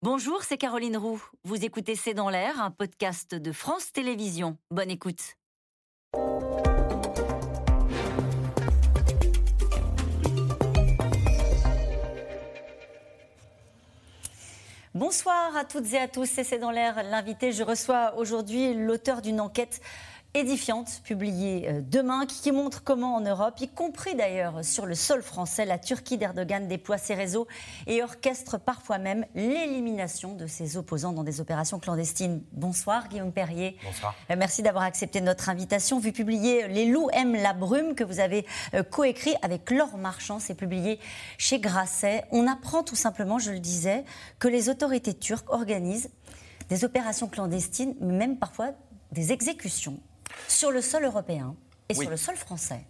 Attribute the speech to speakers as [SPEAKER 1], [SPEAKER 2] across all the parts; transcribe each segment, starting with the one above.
[SPEAKER 1] Bonjour, c'est Caroline Roux. Vous écoutez C'est dans l'air, un podcast de France Télévisions. Bonne écoute. Bonsoir à toutes et à tous, c'est dans l'air l'invité. Je reçois aujourd'hui l'auteur d'une enquête édifiante, publiée euh, demain, qui montre comment en Europe, y compris d'ailleurs sur le sol français, la Turquie d'Erdogan déploie ses réseaux et orchestre parfois même l'élimination de ses opposants dans des opérations clandestines. Bonsoir Guillaume Perrier.
[SPEAKER 2] Bonsoir.
[SPEAKER 1] Euh, merci d'avoir accepté notre invitation. Vu publier Les loups aiment la brume que vous avez euh, coécrit avec Laure Marchand, c'est publié chez Grasset. On apprend tout simplement, je le disais, que les autorités turques organisent des opérations clandestines, même parfois des exécutions sur le sol européen et sur le sol français.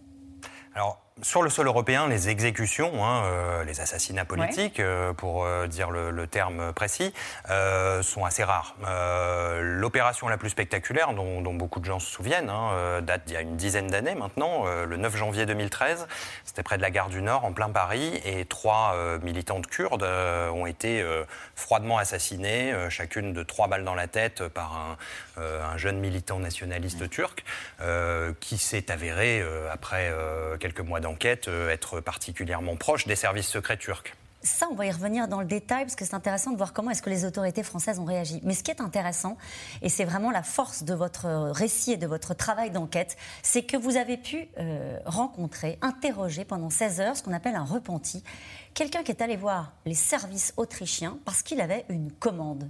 [SPEAKER 2] Alors, sur le sol européen, les exécutions, hein, euh, les assassinats politiques, euh, pour euh, dire le, terme précis, sont assez rares. L'opération la plus spectaculaire, dont, beaucoup de gens se souviennent, hein, date d'il y a une dizaine d'années maintenant, le 9 janvier 2013. C'était près de la gare du Nord, en plein Paris, et trois militantes kurdes ont été froidement assassinées, chacune de trois balles dans la tête par un, un jeune militant nationaliste turc, qui s'est avéré, après quelques mois enquête euh, être particulièrement proche des services secrets turcs.
[SPEAKER 1] Ça, on va y revenir dans le détail parce que c'est intéressant de voir comment est-ce que les autorités françaises ont réagi. Mais ce qui est intéressant, et c'est vraiment la force de votre récit et de votre travail d'enquête, c'est que vous avez pu euh, rencontrer, interroger pendant 16 heures ce qu'on appelle un repenti, quelqu'un qui est allé voir les services autrichiens parce qu'il avait une commande.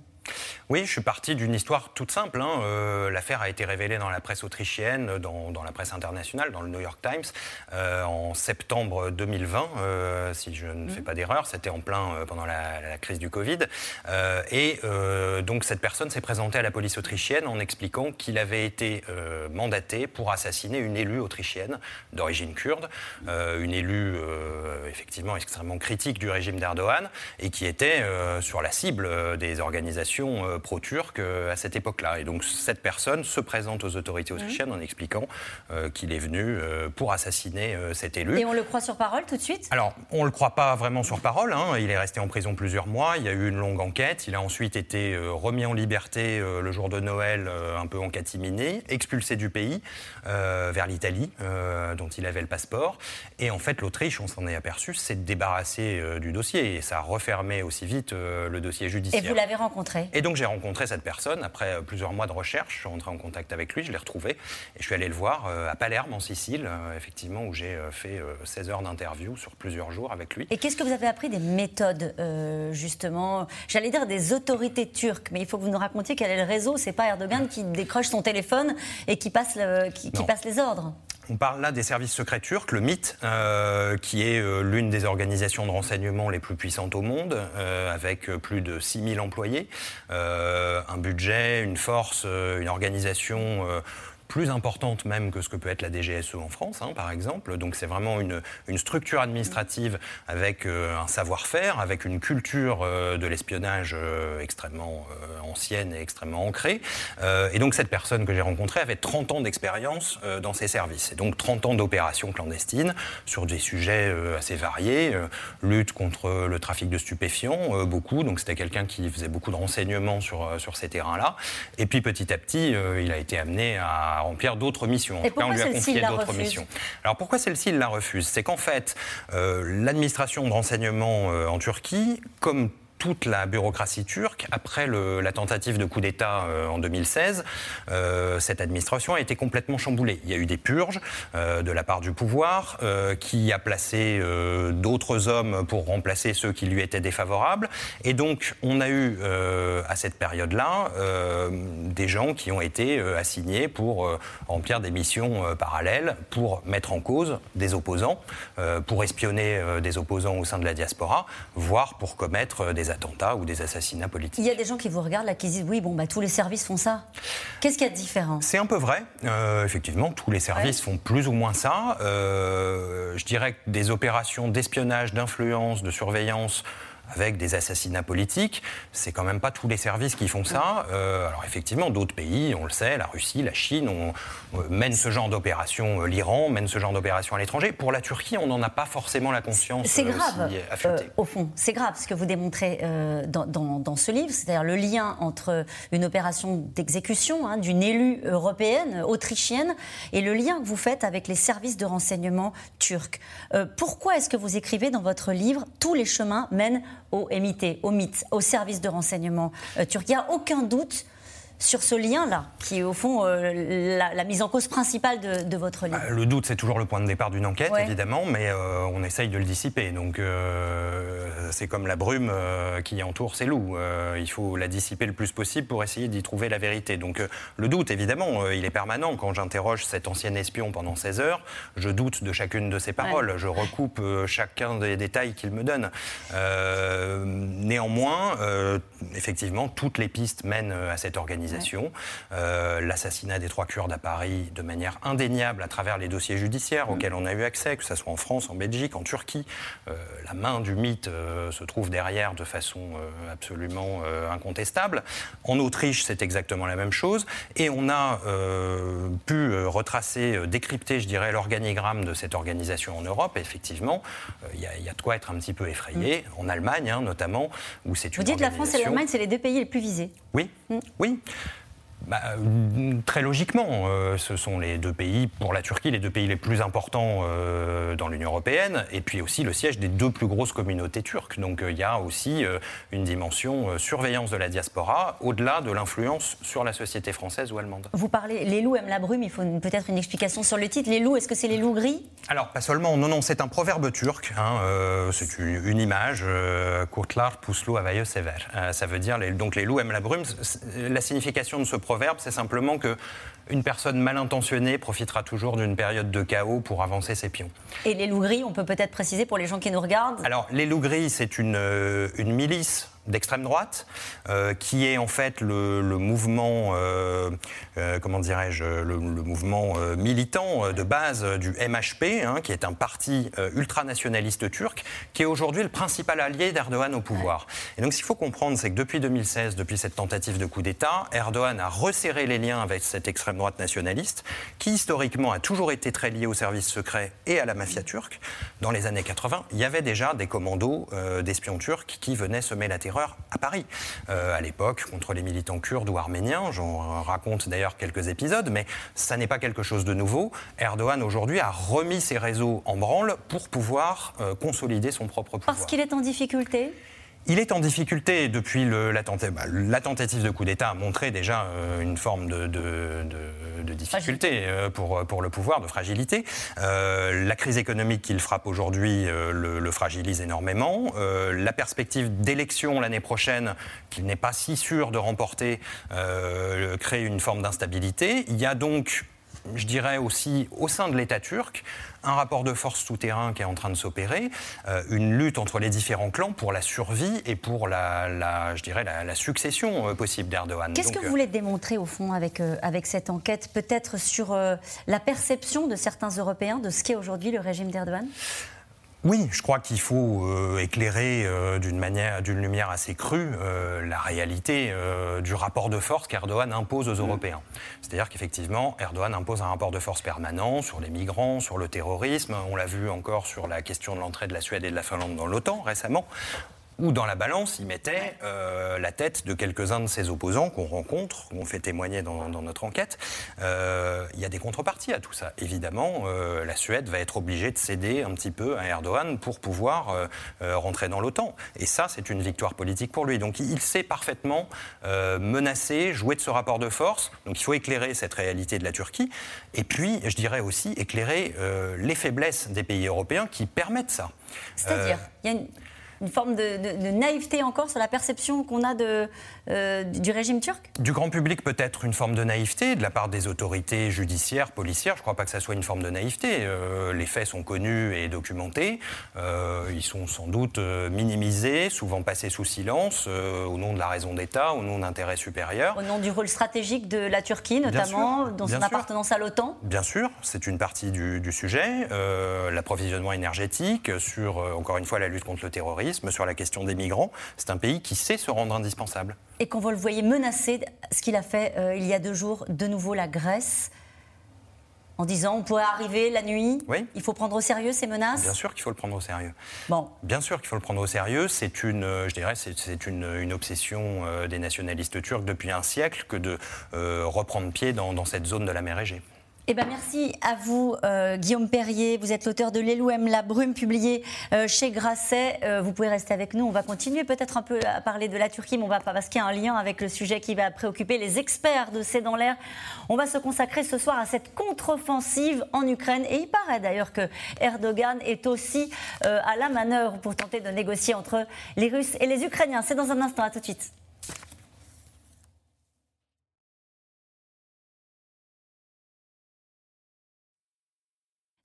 [SPEAKER 2] Oui, je suis parti d'une histoire toute simple. Hein. Euh, l'affaire a été révélée dans la presse autrichienne, dans, la presse internationale, dans le New York Times, euh, en septembre 2020, euh, si je ne fais mmh. pas d'erreur. C'était en plein pendant la, crise du Covid. et donc cette personne s'est présentée à la police autrichienne en expliquant qu'il avait été mandaté pour assassiner une élue autrichienne d'origine kurde, une élue effectivement extrêmement critique du régime d'Erdogan et qui était sur la cible des organisations euh, pro-turque euh, à cette époque-là. Et donc cette personne se présente aux autorités autrichiennes en expliquant euh, qu'il est venu pour assassiner cet élu.
[SPEAKER 1] Et on le croit sur parole tout de suite?
[SPEAKER 2] Alors, on ne le croit pas vraiment sur parole. Hein. Il est resté en prison plusieurs mois. Il y a eu une longue enquête. Il a ensuite été remis en liberté le jour de Noël, un peu en catimini, expulsé du pays vers l'Italie, dont il avait le passeport. Et en fait, l'Autriche, on s'en est aperçu, s'est débarrassé du dossier. Et ça a refermé aussi vite le dossier judiciaire.
[SPEAKER 1] Et vous l'avez rencontré?
[SPEAKER 2] Et donc j'ai rencontré cette personne après euh, plusieurs mois de recherche. Je suis rentré en contact avec lui, je l'ai retrouvé et je suis allé le voir euh, à Palerme en Sicile, euh, effectivement, où j'ai fait 16 heures d'interview sur plusieurs jours avec lui.
[SPEAKER 1] Et qu'est-ce que vous avez appris des méthodes, justement? J'allais dire des autorités turques, mais il faut que vous nous racontiez quel est le réseau. C'est pas Erdogan qui décroche son téléphone et qui passe, qui passe les ordres.
[SPEAKER 2] On parle là des services secrets turcs, le MIT, euh, qui est euh, l'une des organisations de renseignement les plus puissantes au monde, euh, avec plus de 6000 employés, un budget, une force, une organisation plus importante même que ce que peut être la DGSE en France, hein, par exemple. Donc c'est vraiment une, une, structure administrative avec euh, un savoir-faire, avec une culture euh, de l'espionnage euh, extrêmement ancienne et extrêmement ancrée. et donc cette personne que j'ai rencontrée avait 30 ans d'expérience dans ces services. Et donc 30 ans d'opérations clandestines sur des sujets assez variés, lutte contre le trafic de stupéfiants, beaucoup. Donc c'était quelqu'un qui faisait beaucoup de renseignements sur, sur ces terrains-là. Et puis petit à petit, il a été amené à remplir d'autres missions.
[SPEAKER 1] Et pourquoi celle-ci la d'autres
[SPEAKER 2] missions. Alors pourquoi celle-ci la refuse? C'est qu'en fait, euh, l'administration de renseignement euh, en Turquie, comme toute la bureaucratie turque, après la tentative de coup d'État euh, en 2016, euh, cette administration a été complètement chamboulée. Il y a eu des purges euh, de la part du pouvoir qui a placé d'autres hommes pour remplacer ceux qui lui étaient défavorables. Et donc, on a eu à cette période-là des gens qui ont été assignés pour remplir des missions parallèles, pour mettre en cause des opposants, pour espionner des opposants au sein de la diaspora, voire pour commettre des attentats ou des assassinats politiques.
[SPEAKER 1] Il y a des gens qui vous regardent là, qui disent oui, bon, bah, tous les services font ça. Qu'est-ce qu'il y a de différent?
[SPEAKER 2] C'est un peu vrai. Euh, effectivement, tous les services font plus ou moins ça. Euh, je dirais que des opérations d'espionnage, d'influence, de surveillance avec des assassinats politiques. C'est quand même pas tous les services qui font ça. alors effectivement, d'autres pays, on le sait, la Russie, la Chine, on, mène ce genre d'opération. L'Iran mène ce genre d'opération à l'étranger. Pour la Turquie, on n'en a pas forcément la conscience.
[SPEAKER 1] C'est grave. au fond, c'est grave ce que vous démontrez dans, dans, ce livre, c'est-à-dire le lien entre une opération d'exécution hein, d'une élue européenne, autrichienne, et le lien que vous faites avec les services de renseignement turcs. Euh, pourquoi est-ce que vous écrivez dans votre livre Tous les chemins mènent au MIT, au MIT, au service de renseignement euh, turc Il n'y a aucun doute sur ce lien-là, qui est au fond euh, la, mise en cause principale de, votre livre
[SPEAKER 2] bah, Le doute, c'est toujours le point de départ d'une enquête, évidemment, mais euh, on essaye de le dissiper. Donc euh, c'est comme la brume qui entoure ces loups. il faut la dissiper le plus possible pour essayer d'y trouver la vérité. Donc le doute, évidemment, il est permanent. Quand j'interroge cet ancien espion pendant 16 heures, je doute de chacune de ses paroles. Je recoupe chacun des détails qu'il me donne. néanmoins, effectivement, toutes les pistes mènent à cette organisation euh, l'assassinat des trois Kurdes à Paris de manière indéniable à travers les dossiers judiciaires mm. auxquels on a eu accès, que ce soit en France, en Belgique, en Turquie. Euh, la main du mythe euh, se trouve derrière de façon absolument incontestable. En Autriche, c'est exactement la même chose. Et on a pu retracer, décrypter, je dirais, l'organigramme de cette organisation en Europe. Et effectivement, il y, a de quoi être un petit peu effrayé. Mm. En Allemagne, hein, notamment, où c'est une
[SPEAKER 1] Vous dites la France et l'Allemagne, c'est les deux pays les plus visés.
[SPEAKER 2] Oui, mm. oui. Bah, euh, très logiquement, euh, ce sont les deux pays, pour la Turquie, les deux pays les plus importants euh, dans l'Union européenne, et puis aussi le siège des deux plus grosses communautés turques. Donc il y a aussi une dimension surveillance de la diaspora, au-delà de l'influence sur la société française ou allemande.
[SPEAKER 1] Vous parlez, les loups aiment la brume, il faut peut-être une explication sur le titre. Les loups, est-ce que c'est les loups gris?
[SPEAKER 2] Alors, pas seulement, non, non, c'est un proverbe turc, hein, c'est une, image, Kurtlar puslu avaye sever. Ça veut dire, les, donc les loups aiment la brume. La signification de ce proverbe, c'est simplement que une personne mal intentionnée profitera toujours d'une période de chaos pour avancer ses pions.
[SPEAKER 1] Et les loups gris, on peut peut-être préciser pour les gens qui nous regardent?
[SPEAKER 2] Alors, les loups gris, c'est une, euh, une milice d'extrême droite, euh, qui est en fait le, mouvement, euh, euh, comment dirais-je, le, mouvement militant de base du MHP, hein, qui est un parti ultranationaliste turc, qui est aujourd'hui le principal allié d'Erdogan au pouvoir. Et donc, ce qu'il faut comprendre, c'est que depuis 2016, depuis cette tentative de coup d'État, Erdogan a resserré les liens avec cette extrême droite nationaliste, qui historiquement a toujours été très liée aux services secrets et à la mafia turque. Dans les années 80, il y avait déjà des commandos d'espions turcs qui venaient semer la terreur à Paris, euh, à l'époque, contre les militants kurdes ou arméniens. J'en raconte d'ailleurs quelques épisodes, mais ça n'est pas quelque chose de nouveau. Erdogan, aujourd'hui, a remis ses réseaux en branle pour pouvoir euh, consolider son propre pouvoir.
[SPEAKER 1] Parce qu'il est en difficulté?
[SPEAKER 2] Il est en difficulté depuis le, la, bah, la, tentative de coup d'État a montré déjà euh, une forme de, difficulté euh, pour, pour le pouvoir, de fragilité. Euh, la crise économique qu'il frappe aujourd'hui le, le, fragilise énormément. la perspective d'élection l'année prochaine, qu'il n'est pas si sûr de remporter, crée une forme d'instabilité. Il y a donc je dirais aussi au sein de l'État turc, un rapport de force souterrain qui est en train de s'opérer, euh, une lutte entre les différents clans pour la survie et pour la, je dirais, la, succession euh, possible d'Erdogan.
[SPEAKER 1] Qu'est-ce que vous voulez démontrer au fond avec, euh, avec cette enquête Peut-être sur la perception de certains Européens de ce qu'est aujourd'hui le régime d'Erdogan?
[SPEAKER 2] Oui, je crois qu'il faut euh, éclairer euh, d'une manière, d'une lumière assez crue, euh, la réalité du rapport de force qu'Erdogan impose aux mm. Européens. C'est-à-dire qu'effectivement, Erdogan impose un rapport de force permanent sur les migrants, sur le terrorisme. On l'a vu encore sur la question de l'entrée de la Suède et de la Finlande dans l'OTAN récemment où dans la balance, il mettait euh, la tête de quelques-uns de ses opposants qu'on rencontre, qu'on fait témoigner dans, notre enquête. Euh, il y a des contreparties à tout ça. Évidemment, euh, la Suède va être obligée de céder un petit peu à Erdogan pour pouvoir rentrer dans l'OTAN. Et ça, c'est une victoire politique pour lui. Donc il sait parfaitement menacer, jouer de ce rapport de force. Donc il faut éclairer cette réalité de la Turquie. Et puis, je dirais aussi, éclairer les faiblesses des pays européens qui permettent ça.
[SPEAKER 1] C'est-à-dire, il y a une une forme de, naïveté encore sur la perception qu'on a de, euh, du régime turc
[SPEAKER 2] Du grand public, peut-être une forme de naïveté de la part des autorités judiciaires, policières. Je ne crois pas que ça soit une forme de naïveté. Euh, les faits sont connus et documentés. Euh, ils sont sans doute minimisés, souvent passés sous silence, au nom de la raison d'État, au nom d'intérêts supérieurs.
[SPEAKER 1] Au nom du rôle stratégique de la Turquie, notamment, dans son appartenance à l'OTAN
[SPEAKER 2] Bien sûr, c'est une partie du, du sujet. L'approvisionnement énergétique, sur, encore une fois, la lutte contre le terrorisme sur la question des migrants. C'est un pays qui sait se rendre indispensable.
[SPEAKER 1] Et quand vous le voyez menacer, ce qu'il a fait euh, il y a deux jours, de nouveau la Grèce, en disant on pourrait arriver la nuit.
[SPEAKER 2] Oui.
[SPEAKER 1] Il faut prendre au sérieux ces menaces?
[SPEAKER 2] Bien sûr qu'il faut le prendre au sérieux.
[SPEAKER 1] Bon.
[SPEAKER 2] Bien sûr qu'il faut le prendre au sérieux. C'est une, euh, je dirais, c'est une, une, obsession euh, des nationalistes turcs depuis un siècle que de euh, reprendre pied dans, dans cette zone de la mer Égée.
[SPEAKER 1] Eh ben merci à vous, euh, Guillaume Perrier. Vous êtes l'auteur de L'Elouem, la brume, publié euh, chez Grasset. Euh, vous pouvez rester avec nous. On va continuer peut-être un peu à parler de la Turquie, mais on va pas parce qu'il y a un lien avec le sujet qui va préoccuper les experts de C'est dans l'air. On va se consacrer ce soir à cette contre-offensive en Ukraine. Et il paraît d'ailleurs que Erdogan est aussi à la manœuvre pour tenter de négocier entre les Russes et les Ukrainiens. C'est dans un instant. À tout de suite.